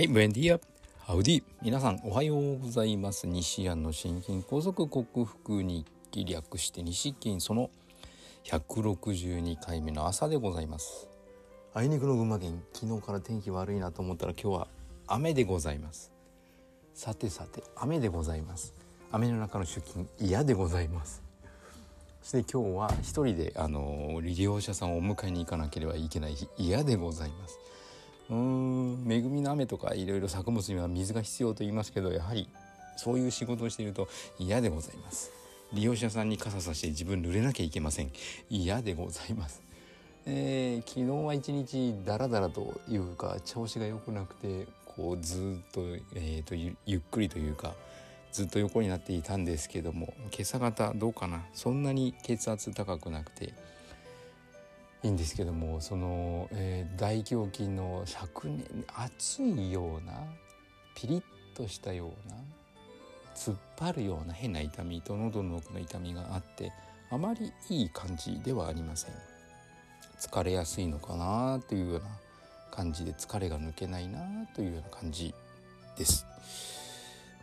はい、ブエンディア。ハウディ。皆さん、おはようございます。西安の心筋梗塞克服日記略して西金その162回目の朝でございます。あいにくの群馬県、昨日から天気悪いなと思ったら今日は雨でございます。さてさて、雨でございます。雨の中の出勤、嫌でございます。そして今日は一人であの利用者さんをお迎えに行かなければいけない日嫌でございます。うーん。恵みの雨とかいろいろ作物には水が必要と言いますけどやはりそういう仕事をしていると嫌でございます。利用者さんに傘さして自分濡れなきゃいけません。嫌でございます。えー昨日は一日ダラダラというか調子が良くなくてこうずっと,、えー、とゆゆっくりというかずっと横になっていたんですけども今朝方どうかな？そんなに血圧高くなくていいんですけどもその、えー大胸筋の灼熱熱いようなピリッとしたような突っ張るような変な痛みと喉の奥の痛みがあってあまりいい感じではありません。疲れやすいのかなというような感じで疲れが抜けないなというような感じです。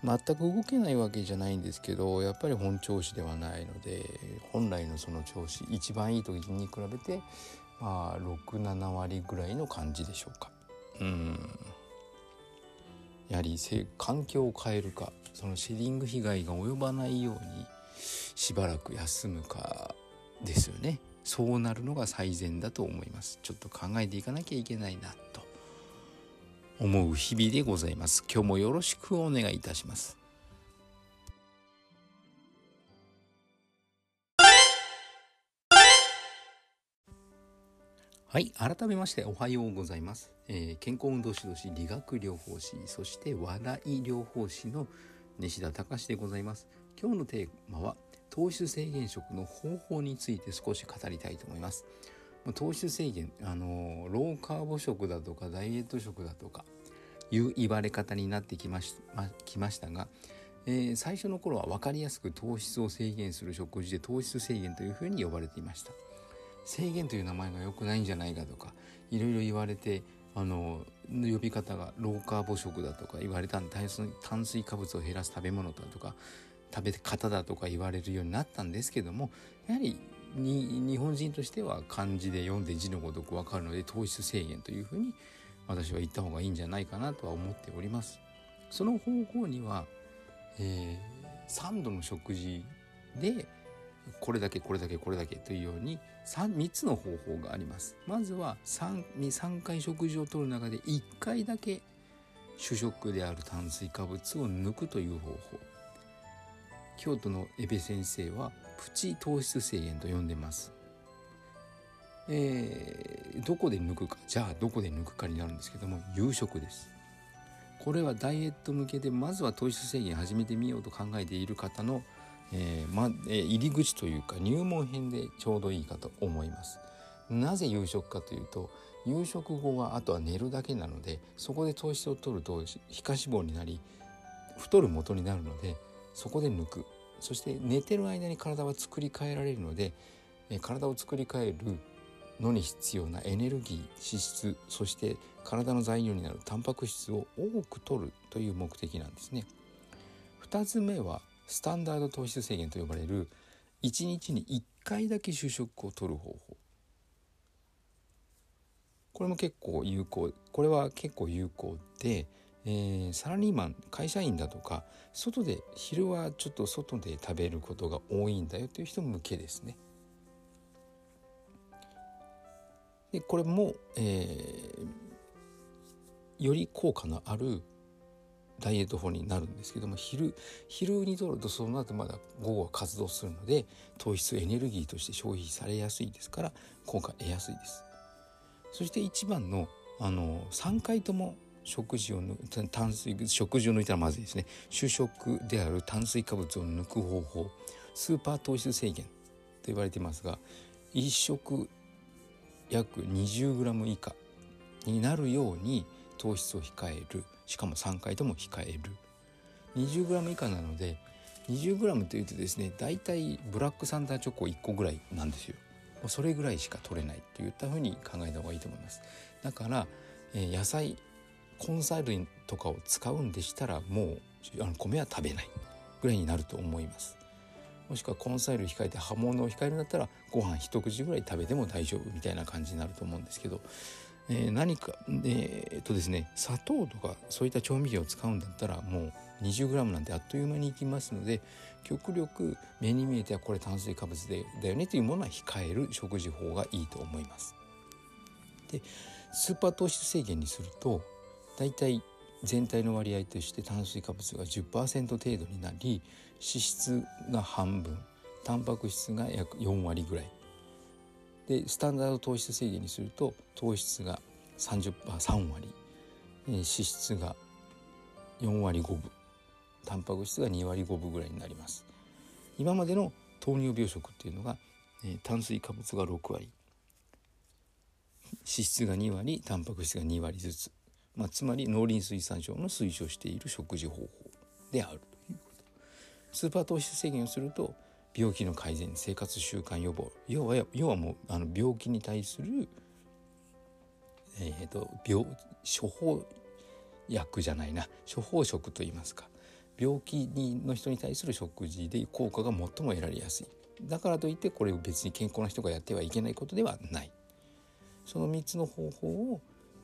全く動けないわけじゃないんですけどやっぱり本調子ではないので本来のその調子一番いい時に比べてまあ67割ぐらいの感じでしょうか。うん。やはり環境を変えるかそのシェディング被害が及ばないようにしばらく休むかですよね。そうなるのが最善だと思います。ちょっと考えていかなきゃいけないなと。思う日々でございます。今日もよろしくお願いいたします。はい改めましておはようございます、えー健康運動指導士理学療法士そして笑い療法士の西田隆でございます。今日のテーマは糖質制限食の方法について少し語りたいと思います。糖質制限あのローカーボ食だとかダイエット食だとかいう言われ方になってきまし,、ま、きましたが、えー最初の頃は分かりやすく糖質を制限する食事で糖質制限というふうに呼ばれていました。制限という名前が良くないんじゃないかとかいろいろ言われてあの呼び方がローカーボ食だとか言われたん炭水炭水化物を減らす食べ物だとか食べ方だとか言われるようになったんですけどもやはりに日本人としては漢字で読んで字のごとく分かるので糖質制限というふうに私は言った方がいいんじゃないかなとは思っております。その方法には、えー、3度の食事でこれだけこれだけこれだけというように 3, 3つの方法があります。まずは 3, 3回食事をとる中で1回だけ主食である炭水化物を抜くという方法。京都のエベ先生はプチ糖質制限と呼んでます。えーどこで抜くかじゃあどこで抜くかになるんですけども夕食ですこれはダイエット向けでまずは糖質制限始めてみようと考えている方の、えーまえー入り口というか入門編でちょうどいいかと思いますなぜ夕食かというと夕食後はあとは寝るだけなのでそこで糖質を取ると皮下脂肪になり太る元になるのでそこで抜くそして寝てる間に体は作り変えられるのでえ体を作り変えるのに必要なエネルギー脂質そして体の材料になるタンパク質を多く摂るという目的なんですね。2つ目はスタンダード糖質制限と呼ばれる1日に1回だけ主食を摂る方法これも結構有効これは結構有効で、えーサラリーマン会社員だとか外で昼はちょっと外で食べることが多いんだよという人向けですね。でこれも、えーより効果のあるダイエット法になるんですけども昼昼にとるとその後まだ午後は活動するので糖質エネルギーとして消費されやすいですから効果得やすいです。そして一番のあの3回とも食事を抜炭水食事を抜いたらまずいですね。主食である炭水化物を抜く方法。スーパー糖質制限と言われていますが1食約 20g 以下になるように糖質を控える。しかも3回とも控える。20g 以下なので 20g というとですねだいたいブラックサンダーチョコ1個ぐらいなんですよ。それぐらいしか取れないといったふうに考えた方がいいと思います。だから、えー野菜根菜類とかを使うんでしたらもうあの米は食べないぐらいになると思いますもしくは根菜類控えて葉物を控えるんだったらご飯一口ぐらい食べても大丈夫みたいな感じになると思うんですけど、えー、何かえー、っとですね砂糖とかそういった調味料を使うんだったらもう 20g なんてあっという間にいきますので極力目に見えてはこれ炭水化物でだよねというものは控える食事法がいいと思います。でスーパー糖質制限にするとだいたい全体の割合として炭水化物が10%程度になり脂質が半分タンパク質が約4割ぐらい。でスタンダード糖質制限にすると糖質が30% 3割。脂質が4割5分。タンパク質が2割5分ぐらいになります。今までの糖尿病食っていうのが、え、炭水化物が6割。脂質が2割タンパク質が2割ずつ。まあ、つまり農林水産省の推奨している食事方法であるということスーパー糖質制限をすると病気の改善生活習慣予防要は要はもうあの病気に対する、えーと、病処方薬じゃないな処方食といいますか。病気にの人に対する食事で効果が最も得られやすい。だからといってこれを別に健康な人がやってはいけないことではない。その3つの方法を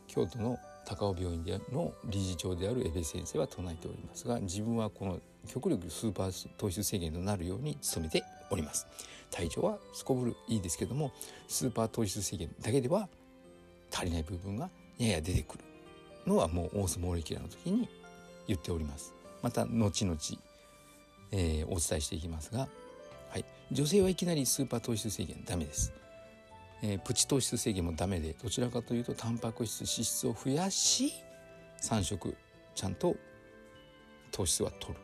京都の高尾病院での理事長である江部先生は唱えておりますが自分はこの極力スーパー糖質制限となるように努めております。体調はすこぶるいいですけどもスーパー糖質制限だけでは足りない部分がやや出てくるのはもうオースモーレキュラーの時に言っております。また後々、えー、お伝えしていきますが、はい、女性はいきなりスーパー糖質制限ダメです。えー、プチ糖質制限もダメでどちらかというとタンパク質脂質を増やし3食ちゃんと糖質は取る。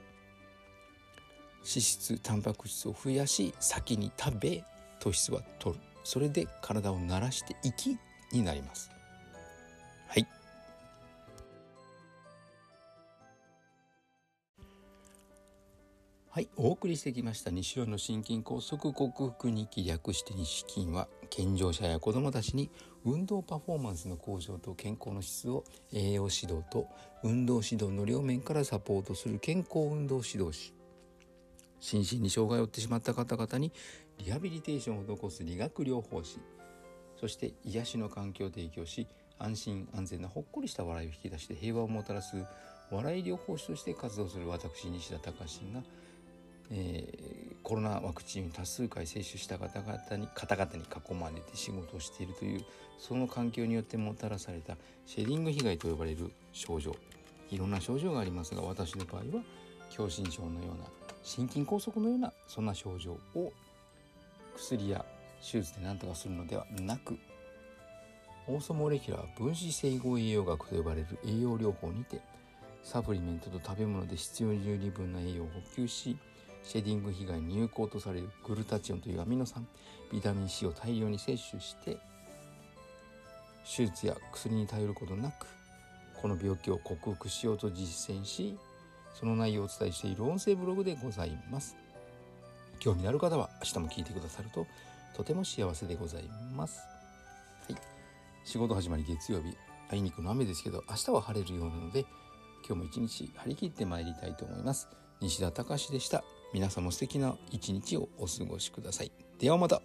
脂質タンパク質を増やし先に食べ糖質は取る。それで体を慣らしていきになります。はい、お送りしてきました。西尾の心筋梗塞克服日記略して西筋は健常者や子どもたちに運動パフォーマンスの向上と健康の質を栄養指導と運動指導の両面からサポートする健康運動指導士。心身に障害を負ってしまった方々にリハビリテーションを施す理学療法士。そして癒しの環境を提供し安心安全なほっこりした笑いを引き出して平和をもたらす笑い療法士として活動する私西田隆がえー、コロナワクチン多数回接種した方々に方々に囲まれて仕事をしているというその環境によってもたらされたシェディング被害と呼ばれる症状いろんな症状がありますが私の場合は狭心症のような心筋梗塞のようなそんな症状を薬や手術で何とかするのではなくオーソモレキュラー分子整合栄養学と呼ばれる栄養療法にてサプリメントと食べ物で必要十二分な栄養を補給しシェディング被害に有効とされるグルタチオンというアミノ酸ビタミン C を大量に摂取して手術や薬に頼ることなくこの病気を克服しようと実践しその内容をお伝えしている音声ブログでございます。興味のある方は明日も聞いてくださるととても幸せでございます。はい。仕事始まり月曜日。あいにくの雨ですけど明日は晴れるようなので今日も一日張り切ってまいりたいと思います。西田隆でした。皆さんも素敵な一日をお過ごしください。ではまた。